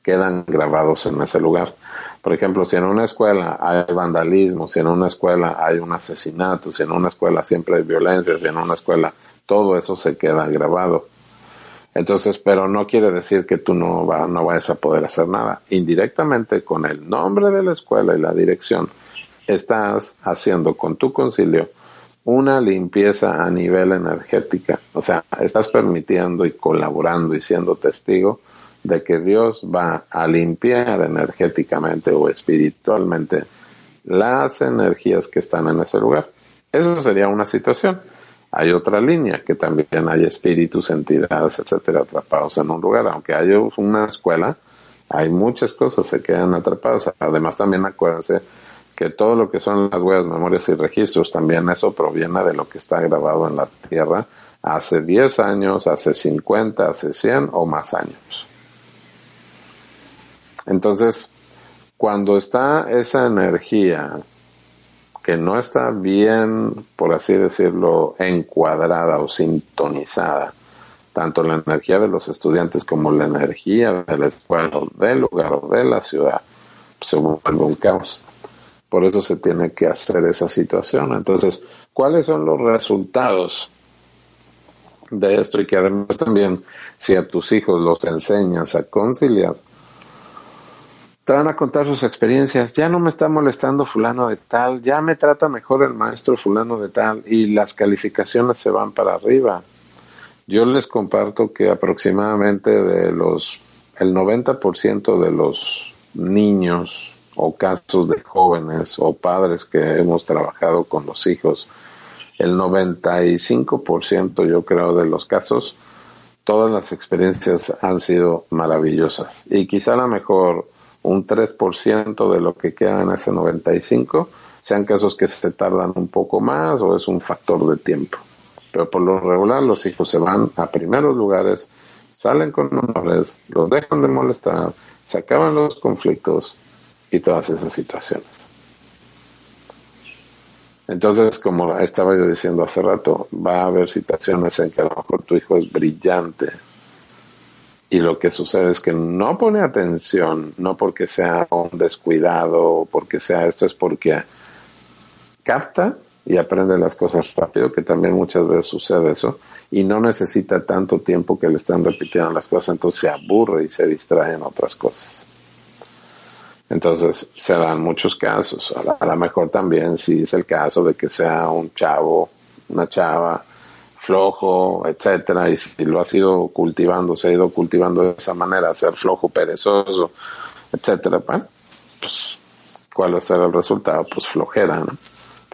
Quedan grabados en ese lugar. Por ejemplo, si en una escuela hay vandalismo, si en una escuela hay un asesinato, si en una escuela siempre hay violencia, si en una escuela todo eso se queda grabado. Entonces, pero no quiere decir que tú no, va, no vayas a poder hacer nada. Indirectamente, con el nombre de la escuela y la dirección, estás haciendo con tu concilio una limpieza a nivel energética. O sea, estás permitiendo y colaborando y siendo testigo de que Dios va a limpiar energéticamente o espiritualmente las energías que están en ese lugar. Eso sería una situación. Hay otra línea que también hay espíritus, entidades, etcétera, atrapados en un lugar. Aunque hay una escuela, hay muchas cosas que se quedan atrapadas. Además, también acuérdense que todo lo que son las huellas, memorias y registros, también eso proviene de lo que está grabado en la tierra hace 10 años, hace 50, hace 100 o más años. Entonces, cuando está esa energía que no está bien, por así decirlo, encuadrada o sintonizada, tanto la energía de los estudiantes como la energía de la escuela, del lugar o de la ciudad, se vuelve un caos. Por eso se tiene que hacer esa situación. Entonces, ¿cuáles son los resultados de esto? Y que además también, si a tus hijos los enseñas a conciliar, te van a contar sus experiencias. Ya no me está molestando fulano de tal, ya me trata mejor el maestro fulano de tal y las calificaciones se van para arriba. Yo les comparto que aproximadamente de los el 90% de los niños o casos de jóvenes o padres que hemos trabajado con los hijos, el 95% yo creo de los casos, todas las experiencias han sido maravillosas. Y quizá a lo mejor un 3% de lo que queda en ese 95 sean casos que se tardan un poco más o es un factor de tiempo. Pero por lo regular los hijos se van a primeros lugares, salen con honores, los dejan de molestar, se acaban los conflictos y todas esas situaciones. Entonces, como estaba yo diciendo hace rato, va a haber situaciones en que a lo mejor tu hijo es brillante, y lo que sucede es que no pone atención, no porque sea un descuidado o porque sea esto, es porque capta y aprende las cosas rápido, que también muchas veces sucede eso, y no necesita tanto tiempo que le están repitiendo las cosas, entonces se aburre y se distrae en otras cosas. Entonces se dan muchos casos. A lo mejor también si es el caso de que sea un chavo, una chava, flojo, etcétera, y si lo ha ido cultivando, se ha ido cultivando de esa manera, ser flojo, perezoso, etcétera, pues, ¿cuál va a ser el resultado? Pues flojera, ¿no?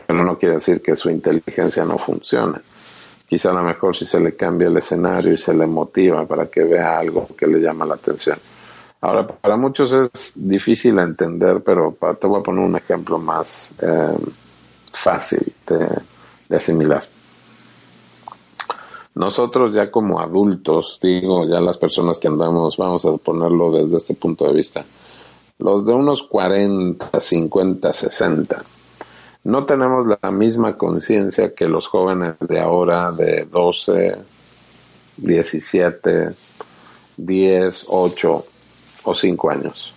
pero no quiere decir que su inteligencia no funcione. Quizá a lo mejor si se le cambia el escenario y se le motiva para que vea algo que le llama la atención. Ahora, para muchos es difícil entender, pero te voy a poner un ejemplo más eh, fácil de asimilar. Nosotros ya como adultos, digo, ya las personas que andamos, vamos a ponerlo desde este punto de vista, los de unos 40, 50, 60, no tenemos la misma conciencia que los jóvenes de ahora de 12, 17, 10, 8 o 5 años.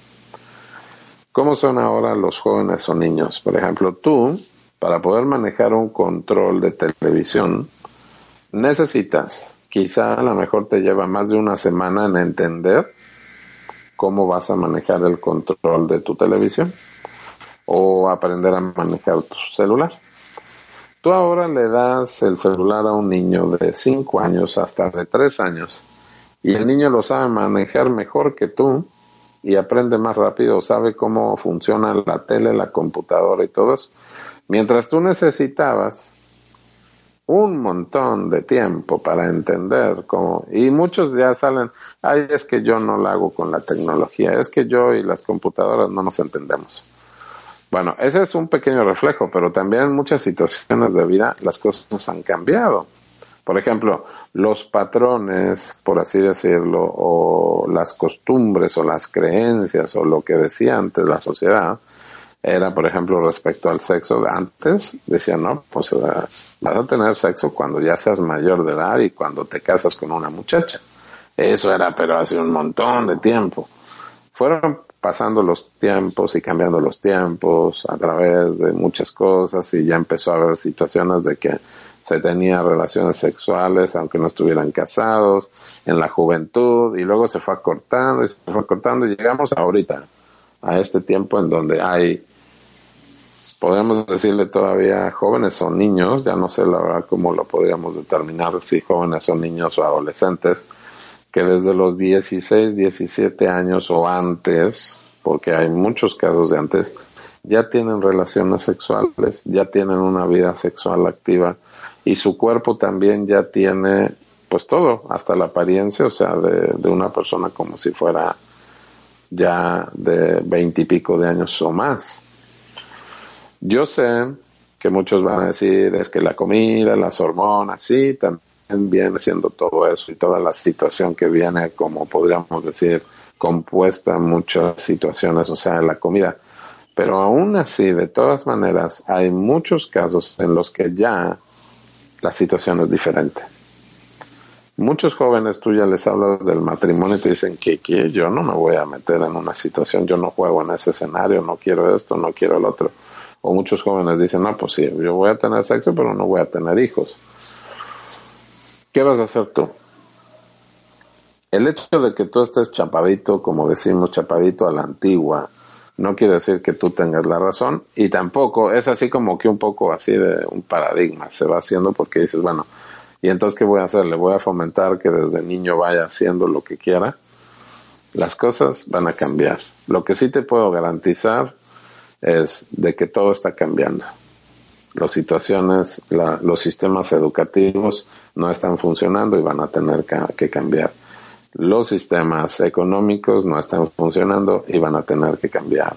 ¿Cómo son ahora los jóvenes o niños? Por ejemplo, tú, para poder manejar un control de televisión, necesitas, quizá a lo mejor te lleva más de una semana en entender cómo vas a manejar el control de tu televisión o aprender a manejar tu celular. Tú ahora le das el celular a un niño de 5 años hasta de 3 años y el niño lo sabe manejar mejor que tú y aprende más rápido, sabe cómo funciona la tele, la computadora y todo eso. Mientras tú necesitabas un montón de tiempo para entender cómo, y muchos ya salen, ay, es que yo no lo hago con la tecnología, es que yo y las computadoras no nos entendemos. Bueno, ese es un pequeño reflejo, pero también en muchas situaciones de vida las cosas han cambiado. Por ejemplo, los patrones, por así decirlo, o las costumbres o las creencias o lo que decía antes la sociedad, era, por ejemplo, respecto al sexo. Antes decían, no, pues eh, vas a tener sexo cuando ya seas mayor de edad y cuando te casas con una muchacha. Eso era, pero hace un montón de tiempo. Fueron pasando los tiempos y cambiando los tiempos a través de muchas cosas y ya empezó a haber situaciones de que se tenía relaciones sexuales aunque no estuvieran casados en la juventud y luego se fue acortando y se fue acortando y llegamos ahorita a este tiempo en donde hay podemos decirle todavía jóvenes o niños, ya no sé la verdad cómo lo podríamos determinar, si jóvenes o niños o adolescentes, que desde los 16, 17 años o antes, porque hay muchos casos de antes, ya tienen relaciones sexuales, ya tienen una vida sexual activa y su cuerpo también ya tiene pues todo, hasta la apariencia, o sea, de, una persona como si fuera ya de veintipico de años o más. Yo sé que muchos van a decir es que la comida, las hormonas, sí, también viene siendo todo eso y toda la situación que viene, como podríamos decir, compuesta en muchas situaciones, o sea, la comida. Pero aún así, de todas maneras, hay muchos casos en los que ya la situación es diferente. Muchos jóvenes tú ya les hablas del matrimonio y te dicen que, que yo no me voy a meter en una situación, yo no juego en ese escenario, no quiero esto, no quiero el otro. O muchos jóvenes dicen, no, pues sí, yo voy a tener sexo, pero no voy a tener hijos. ¿Qué vas a hacer tú? El hecho de que tú estés chapadito, como decimos, chapadito a la antigua, no quiere decir que tú tengas la razón y tampoco es así como que un poco así de un paradigma se va haciendo porque dices, bueno, ¿y entonces qué voy a hacer? ¿Le voy a fomentar que desde niño vaya haciendo lo que quiera? Las cosas van a cambiar. Lo que sí te puedo garantizar es de que todo está cambiando. Las situaciones, los sistemas educativos no están funcionando y van a tener que, cambiar. Los sistemas económicos no están funcionando y van a tener que cambiar.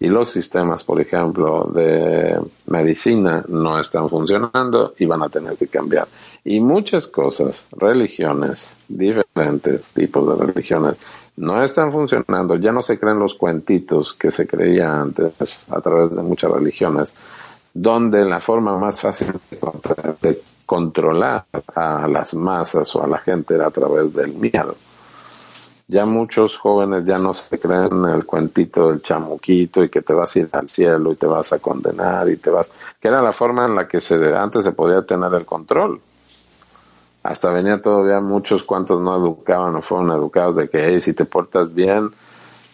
Y los sistemas, por ejemplo, de medicina no están funcionando y van a tener que cambiar. Y muchas cosas, religiones, diferentes tipos de religiones, no están funcionando, ya no se creen los cuentitos que se creía antes a través de muchas religiones, donde la forma más fácil de controlar a las masas o a la gente era a través del miedo. Ya muchos jóvenes ya no se creen el cuentito del chamuquito y que te vas a ir al cielo y te vas a condenar y te vas, que era la forma en la que se, antes se podía tener el control hasta venía todavía muchos cuantos no educaban o fueron educados de que si te portas bien,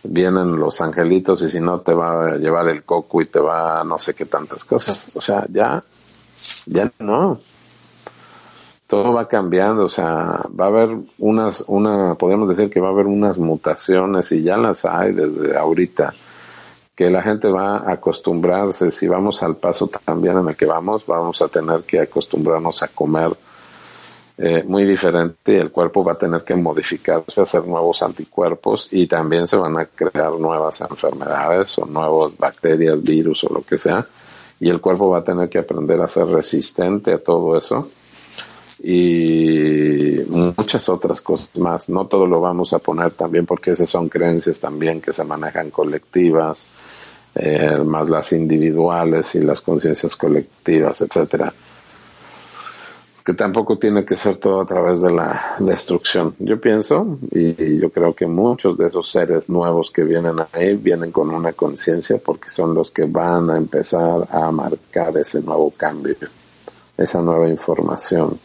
vienen los angelitos y si no te va a llevar el coco y te va a no sé qué tantas cosas. O sea, ya, ya no. Todo va cambiando, o sea, va a haber unas, una, podemos decir que va a haber unas mutaciones y ya las hay desde ahorita que la gente va a acostumbrarse, si vamos al paso también en el que vamos, vamos a tener que acostumbrarnos a comer eh, muy diferente y el cuerpo va a tener que modificarse, hacer nuevos anticuerpos y también se van a crear nuevas enfermedades o nuevas bacterias, virus o lo que sea y el cuerpo va a tener que aprender a ser resistente a todo eso y muchas otras cosas más. No todo lo vamos a poner también porque esas son creencias también que se manejan colectivas, eh, más las individuales y las conciencias colectivas, etcétera que tampoco tiene que ser todo a través de la destrucción. Yo pienso, y, yo creo que muchos de esos seres nuevos que vienen ahí vienen con una conciencia porque son los que van a empezar a marcar ese nuevo cambio, esa nueva información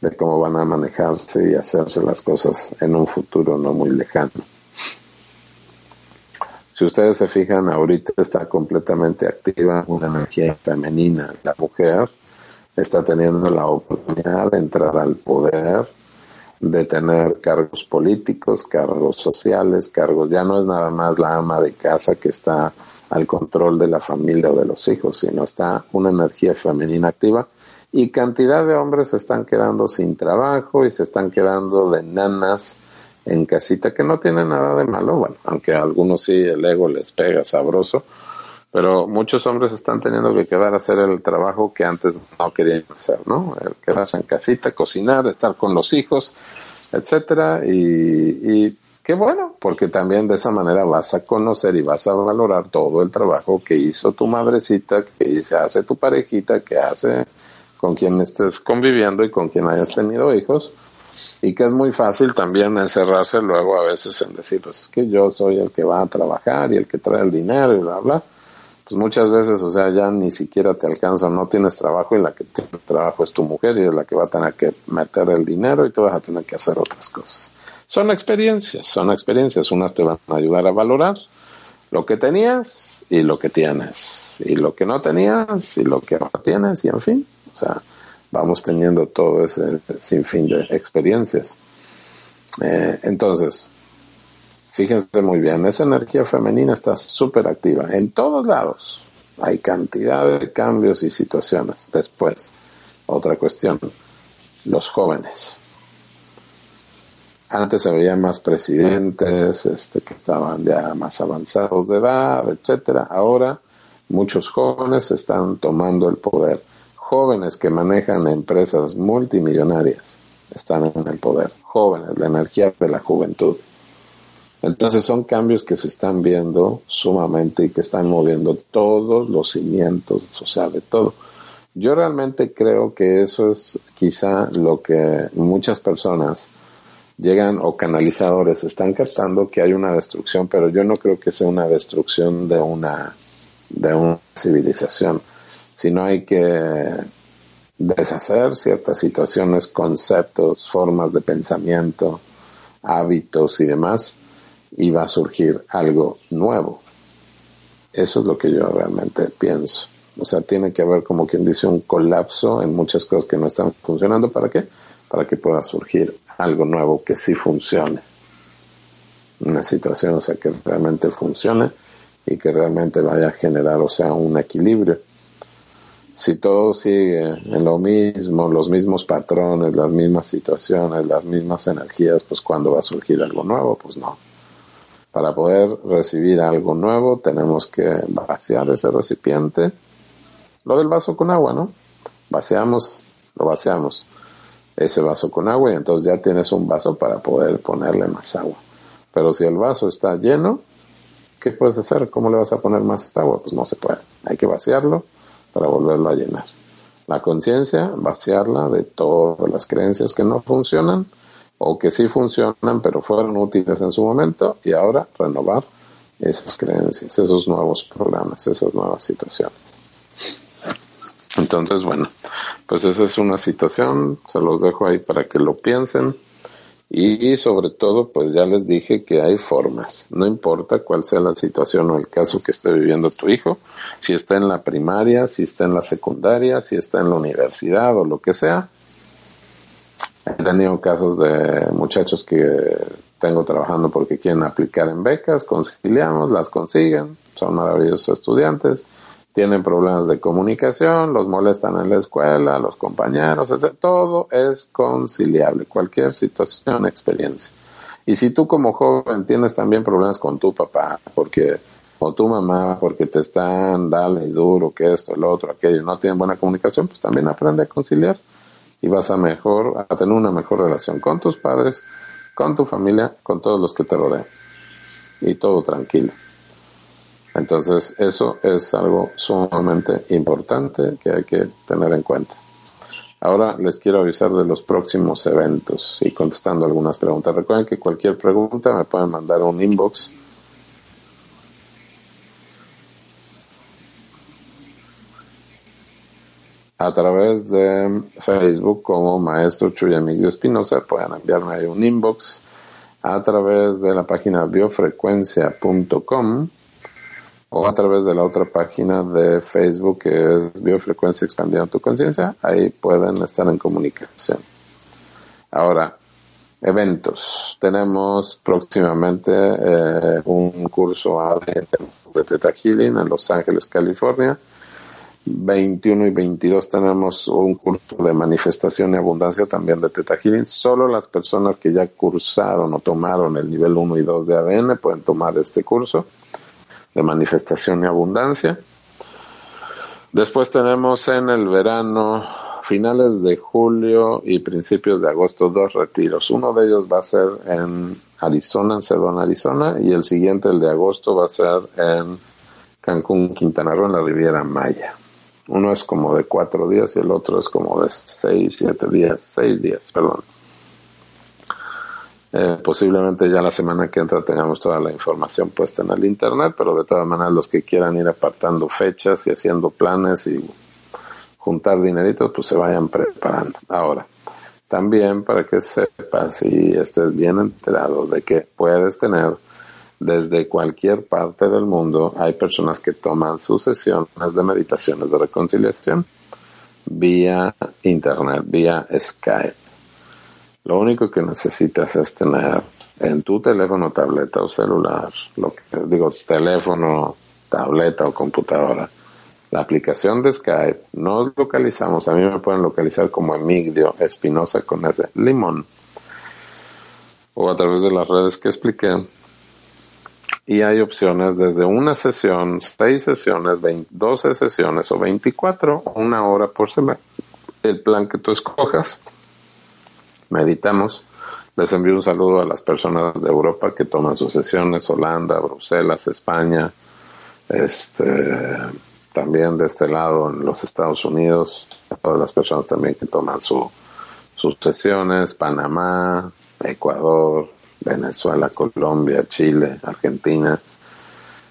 de cómo van a manejarse y hacerse las cosas en un futuro no muy lejano. Si ustedes se fijan, ahorita está completamente activa una energía femenina, la mujer, está teniendo la oportunidad de entrar al poder, de tener cargos políticos, cargos sociales, cargos, ya no es nada más la ama de casa que está al control de la familia o de los hijos, sino está una energía femenina activa y cantidad de hombres se están quedando sin trabajo y se están quedando de nanas en casita, que no tiene nada de malo, bueno, aunque a algunos sí el ego les pega sabroso, pero muchos hombres están teniendo que quedar a hacer el trabajo que antes no querían hacer, ¿no? El quedarse en casita, cocinar, estar con los hijos, etcétera, y, y qué bueno, porque también de esa manera vas a conocer y vas a valorar todo el trabajo que hizo tu madrecita, que hace tu parejita, que hace con quien estés conviviendo y con quien hayas tenido hijos, y que es muy fácil también encerrarse luego a veces en decir, pues es que yo soy el que va a trabajar y el que trae el dinero y bla, bla pues muchas veces, o sea, ya ni siquiera te alcanza, no tienes trabajo y la que tiene trabajo es tu mujer y es la que va a tener que meter el dinero y tú vas a tener que hacer otras cosas. Son experiencias, son experiencias, unas te van a ayudar a valorar lo que tenías y lo que tienes, y lo que no tenías y lo que ahora tienes, y en fin, vamos teniendo todo ese sinfín de experiencias. Eh, entonces, Fíjense muy bien, esa energía femenina está súper activa en todos lados. Hay cantidad de cambios y situaciones. Después, otra cuestión, los jóvenes. Antes se veían más presidentes este, que estaban ya más avanzados de edad, etcétera. Ahora muchos jóvenes están tomando el poder. Jóvenes que manejan empresas multimillonarias están en el poder. Jóvenes, la energía de la juventud. Entonces son cambios que se están viendo sumamente y que están moviendo todos los cimientos, o sea, de todo. Yo realmente creo que eso es quizá lo que muchas personas llegan o canalizadores están captando que hay una destrucción, pero yo no creo que sea una destrucción de una de una civilización, sino hay que deshacer ciertas situaciones, conceptos, formas de pensamiento, hábitos y demás y va a surgir algo nuevo. Eso es lo que yo realmente pienso. O sea, tiene que haber, como quien dice, un colapso en muchas cosas que no están funcionando. ¿Para qué? Para que pueda surgir algo nuevo que sí funcione. Una situación, o sea, que realmente funcione y que realmente vaya a generar, o sea, un equilibrio. Si todo sigue en lo mismo, los mismos patrones, las mismas situaciones, las mismas energías, pues cuando va a surgir algo nuevo, pues no. Para poder recibir algo nuevo tenemos que vaciar ese recipiente. Lo del vaso con agua, ¿no? Vaciamos, lo vaciamos ese vaso con agua y entonces ya tienes un vaso para poder ponerle más agua. Pero si el vaso está lleno, ¿qué puedes hacer? ¿Cómo le vas a poner más agua? Pues no se puede. Hay que vaciarlo para volverlo a llenar. La conciencia, vaciarla de todas las creencias que no funcionan o que sí funcionan pero fueron útiles en su momento y ahora renovar esas creencias, esos nuevos programas, esas nuevas situaciones. Entonces, bueno, pues esa es una situación, se los dejo ahí para que lo piensen y sobre todo, pues ya les dije que hay formas, no importa cuál sea la situación o el caso que esté viviendo tu hijo, si está en la primaria, si está en la secundaria, si está en la universidad o lo que sea, He tenido casos de muchachos que tengo trabajando porque quieren aplicar en becas, conciliamos, las consiguen, son maravillosos estudiantes, tienen problemas de comunicación, los molestan en la escuela, los compañeros, etc. Todo es conciliable, cualquier situación, experiencia. Y si tú como joven tienes también problemas con tu papá, porque o tu mamá, porque te están dale y duro, que esto, el otro, aquello, no tienen buena comunicación, pues también aprende a conciliar y vas a mejor, a tener una mejor relación con tus padres, con tu familia, con todos los que te rodean. Y todo tranquilo. Entonces, eso es algo sumamente importante que hay que tener en cuenta. Ahora les quiero avisar de los próximos eventos y contestando algunas preguntas. Recuerden que cualquier pregunta me pueden mandar un inbox a través de Facebook como Maestro Chuyamigdio Espinosa. Pueden enviarme ahí un inbox a través de la página biofrecuencia.com o a través de la otra página de Facebook que es Biofrecuencia Expandiendo tu Conciencia. Ahí pueden estar en comunicación. Ahora, eventos. Tenemos próximamente eh, un curso de Teta Healing en Los Ángeles, California 21 y 22 tenemos un curso de manifestación y abundancia también de Teta Healing. Solo las personas que ya cursaron o tomaron el nivel 1 y 2 de ADN pueden tomar este curso de manifestación y abundancia. Después tenemos en el verano, finales de julio y principios de agosto, dos retiros. Uno de ellos va a ser en Arizona, en Sedona, Arizona, y el siguiente, el de agosto, va a ser en Cancún, Quintana Roo, en la Riviera Maya. Uno es como de cuatro días y el otro es como de seis, siete días, seis días, perdón. Eh, posiblemente ya la semana que entra tengamos toda la información puesta en el internet, pero de todas maneras los que quieran ir apartando fechas y haciendo planes y juntar dineritos, pues se vayan preparando. Ahora, también para que sepas y estés bien enterado de que puedes tener desde cualquier parte del mundo hay personas que toman sus sesiones de meditaciones de reconciliación vía internet, vía Skype. Lo único que necesitas es tener en tu teléfono, tableta o celular, lo que digo, teléfono, tableta o computadora, la aplicación de Skype. Nos localizamos, a mí me pueden localizar como Emigdio Espinosa con ese limón o a través de las redes que expliqué y hay opciones desde una sesión, seis sesiones, 12 sesiones o 24, una hora por semana. El plan que tú escojas. Meditamos. Les envío un saludo a las personas de Europa que toman sus sesiones, Holanda, Bruselas, España, este, también de este lado en los Estados Unidos, a todas las personas también que toman su, sus sesiones, Panamá, Ecuador, Venezuela, Colombia, Chile, Argentina,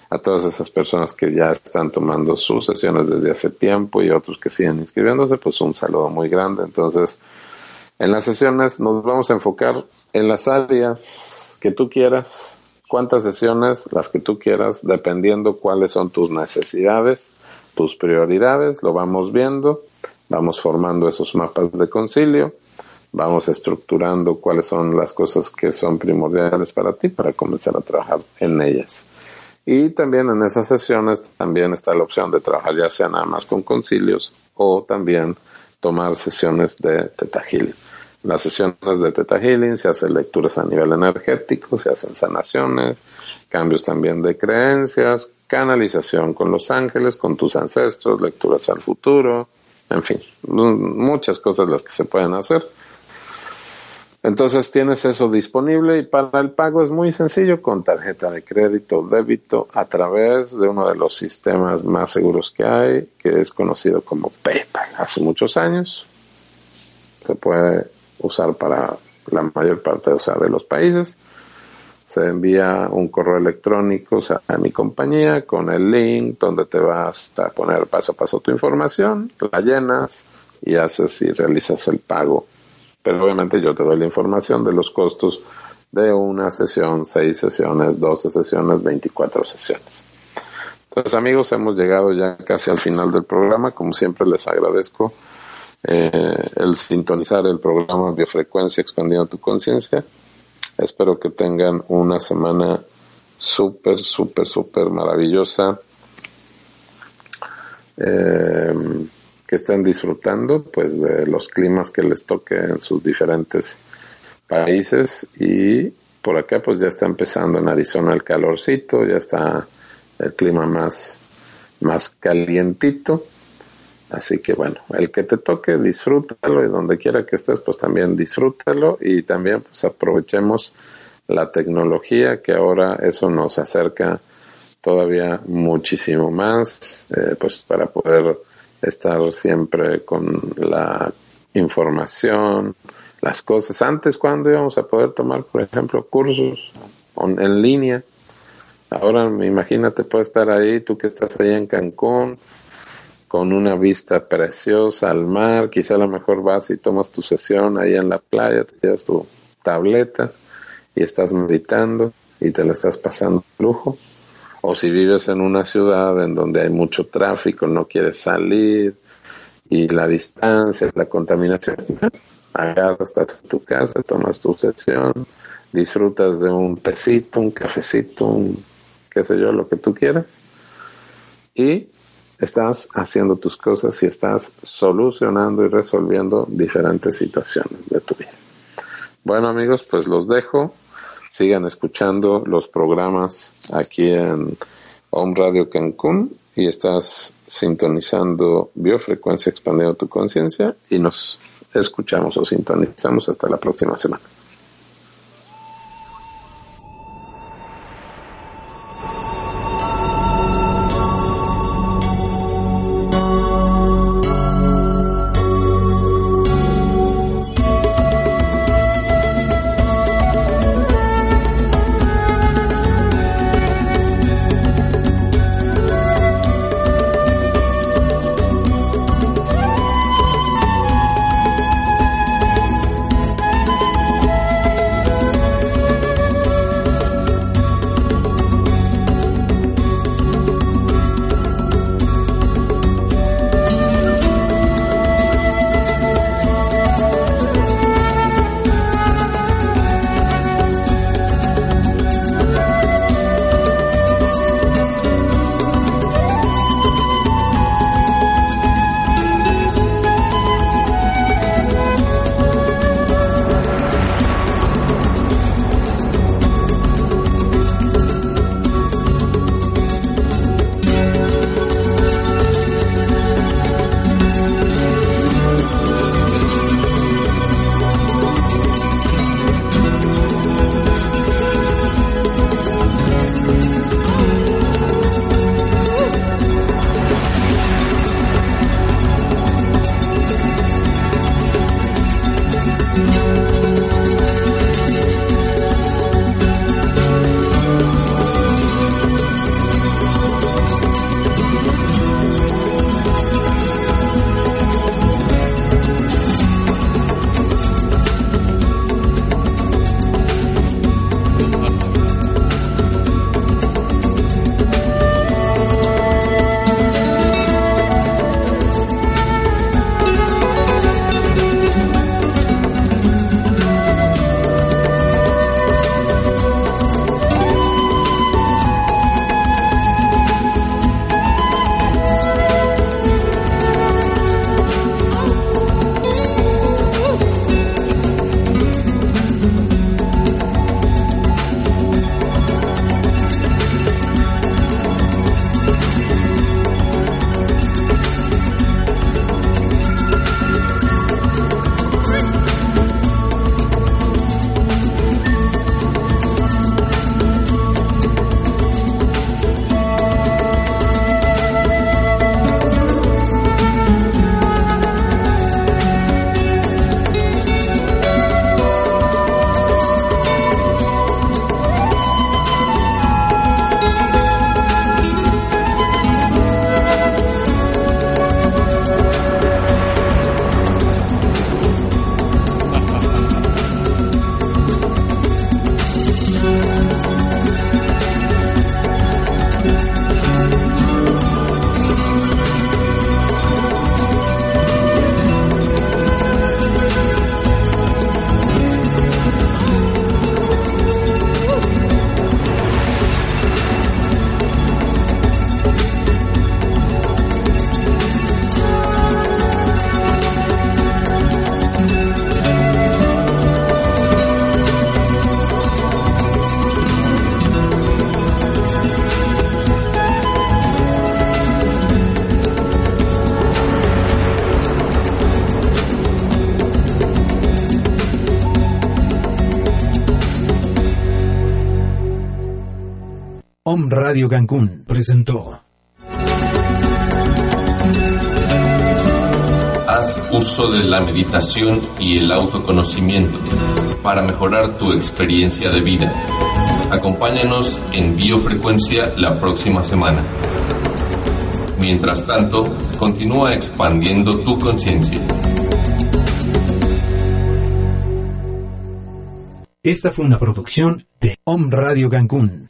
a todas esas personas que ya están tomando sus sesiones desde hace tiempo y otros que siguen inscribiéndose, pues un saludo muy grande. Entonces, en las sesiones nos vamos a enfocar en las áreas que tú quieras, cuántas sesiones, las que tú quieras, dependiendo cuáles son tus necesidades, tus prioridades, lo vamos viendo, vamos formando esos mapas de concilio vamos estructurando cuáles son las cosas que son primordiales para ti para comenzar a trabajar en ellas. Y también en esas sesiones también está la opción de trabajar ya sea nada más con concilios o también tomar sesiones de Teta. Las sesiones de Teta Healing se hacen lecturas a nivel energético, se hacen sanaciones, cambios también de creencias, canalización con los ángeles, con tus ancestros, lecturas al futuro, en fin, muchas cosas las que se pueden hacer entonces tienes eso disponible y para el pago es muy sencillo con tarjeta de crédito o débito a través de uno de los sistemas más seguros que hay, que es conocido como PayPal. Hace muchos años se puede usar para la mayor parte de los países. Se envía un correo electrónico a mi compañía con el link donde te vas a poner paso a paso tu información, la llenas y haces y realizas el pago pero obviamente yo te doy la información de los costos de una sesión, seis sesiones, doce sesiones, veinticuatro sesiones. Entonces amigos, hemos llegado ya casi al final del programa. Como siempre les agradezco eh, el sintonizar el programa Biofrecuencia Expandiendo tu Conciencia. Espero que tengan una semana súper, súper, súper maravillosa. Eh, que estén disfrutando pues de los climas que les toque en sus diferentes países y por acá pues ya está empezando en Arizona el calorcito, ya está el clima más, más calientito. Así que bueno, el que te toque, disfrútalo y donde quiera que estés, pues también disfrútalo y también pues aprovechemos la tecnología que ahora eso nos acerca todavía muchísimo más, eh, pues para poder estar siempre con la información, las cosas. Antes, cuando íbamos a poder tomar, por ejemplo, cursos en línea? Ahora, imagínate, puedes estar ahí, tú que estás ahí en Cancún, con una vista preciosa al mar, quizá a lo mejor vas y tomas tu sesión ahí en la playa, te llevas tu tableta y estás meditando y te la estás pasando lujo. O si vives en una ciudad en donde hay mucho tráfico, no quieres salir y la distancia, la contaminación, agarras, estás en tu casa, tomas tu sesión, disfrutas de un tecito, un cafecito, un qué sé yo, lo que tú quieras, y estás haciendo tus cosas y estás solucionando y resolviendo diferentes situaciones de tu vida. Bueno amigos, pues los dejo. Sigan escuchando los programas aquí en Home Radio Cancún y estás sintonizando Biofrecuencia Expandiendo tu Conciencia y nos escuchamos o sintonizamos hasta la próxima semana. Radio Cancún presentó. Haz uso de la meditación y el autoconocimiento para mejorar tu experiencia de vida. Acompáñanos en biofrecuencia la próxima semana. Mientras tanto, continúa expandiendo tu conciencia. Esta fue una producción de Om Radio Cancún.